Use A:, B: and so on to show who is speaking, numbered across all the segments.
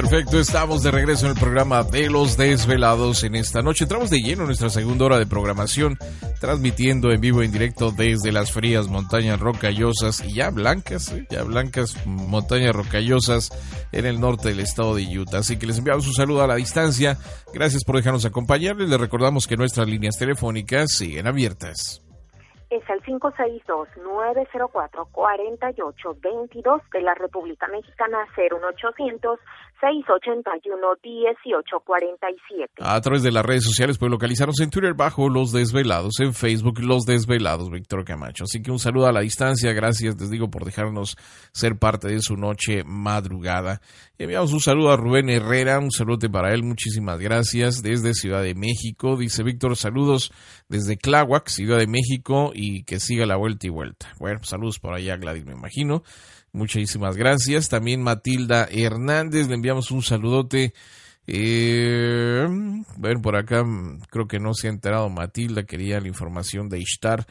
A: Perfecto, estamos de regreso en el programa de los desvelados en esta noche. Entramos de lleno en nuestra segunda hora de programación, transmitiendo en vivo en directo desde las frías montañas rocallosas y ya blancas, ¿eh? ya blancas montañas rocallosas en el norte del estado de Utah. Así que les enviamos un saludo a la distancia. Gracias por dejarnos acompañarles. Les recordamos que nuestras líneas telefónicas siguen abiertas
B: es el 562-904-4822 de la República Mexicana 01800 681-1847.
A: A través de las redes sociales pueden localizarnos en Twitter bajo Los Desvelados, en Facebook Los Desvelados, Víctor Camacho. Así que un saludo a la distancia, gracias, les digo, por dejarnos ser parte de su noche madrugada. Enviamos un saludo a Rubén Herrera, un saludo para él, muchísimas gracias, desde Ciudad de México. Dice Víctor, saludos desde Cláhuac, Ciudad de México, y que siga la vuelta y vuelta. Bueno, saludos por allá, Gladys, me imagino. Muchísimas gracias. También Matilda Hernández, le enviamos un saludote. Eh, ver, por acá creo que no se ha enterado Matilda, quería la información de Ishtar.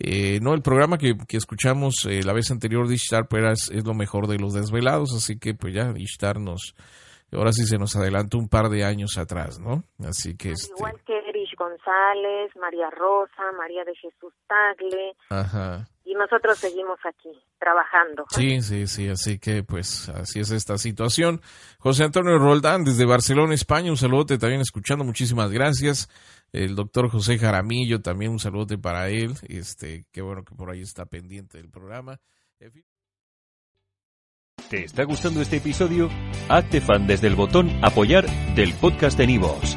A: Eh, no, el programa que, escuchamos eh, la vez anterior de Ishtar pues, es, lo mejor de los desvelados, así que pues ya Ishtar nos, ahora sí se nos adelantó un par de años atrás, ¿no? Así que... Este...
B: Igual que González, María Rosa, María de Jesús Tagle.
A: Ajá
B: y nosotros seguimos aquí trabajando.
A: Sí, sí, sí, así que pues así es esta situación. José Antonio Roldán desde Barcelona, España, un saludote también escuchando, muchísimas gracias. El doctor José Jaramillo, también un saludote para él, este, qué bueno que por ahí está pendiente del programa.
C: ¿Te está gustando este episodio? Hazte fan desde el botón apoyar del podcast de Nivos.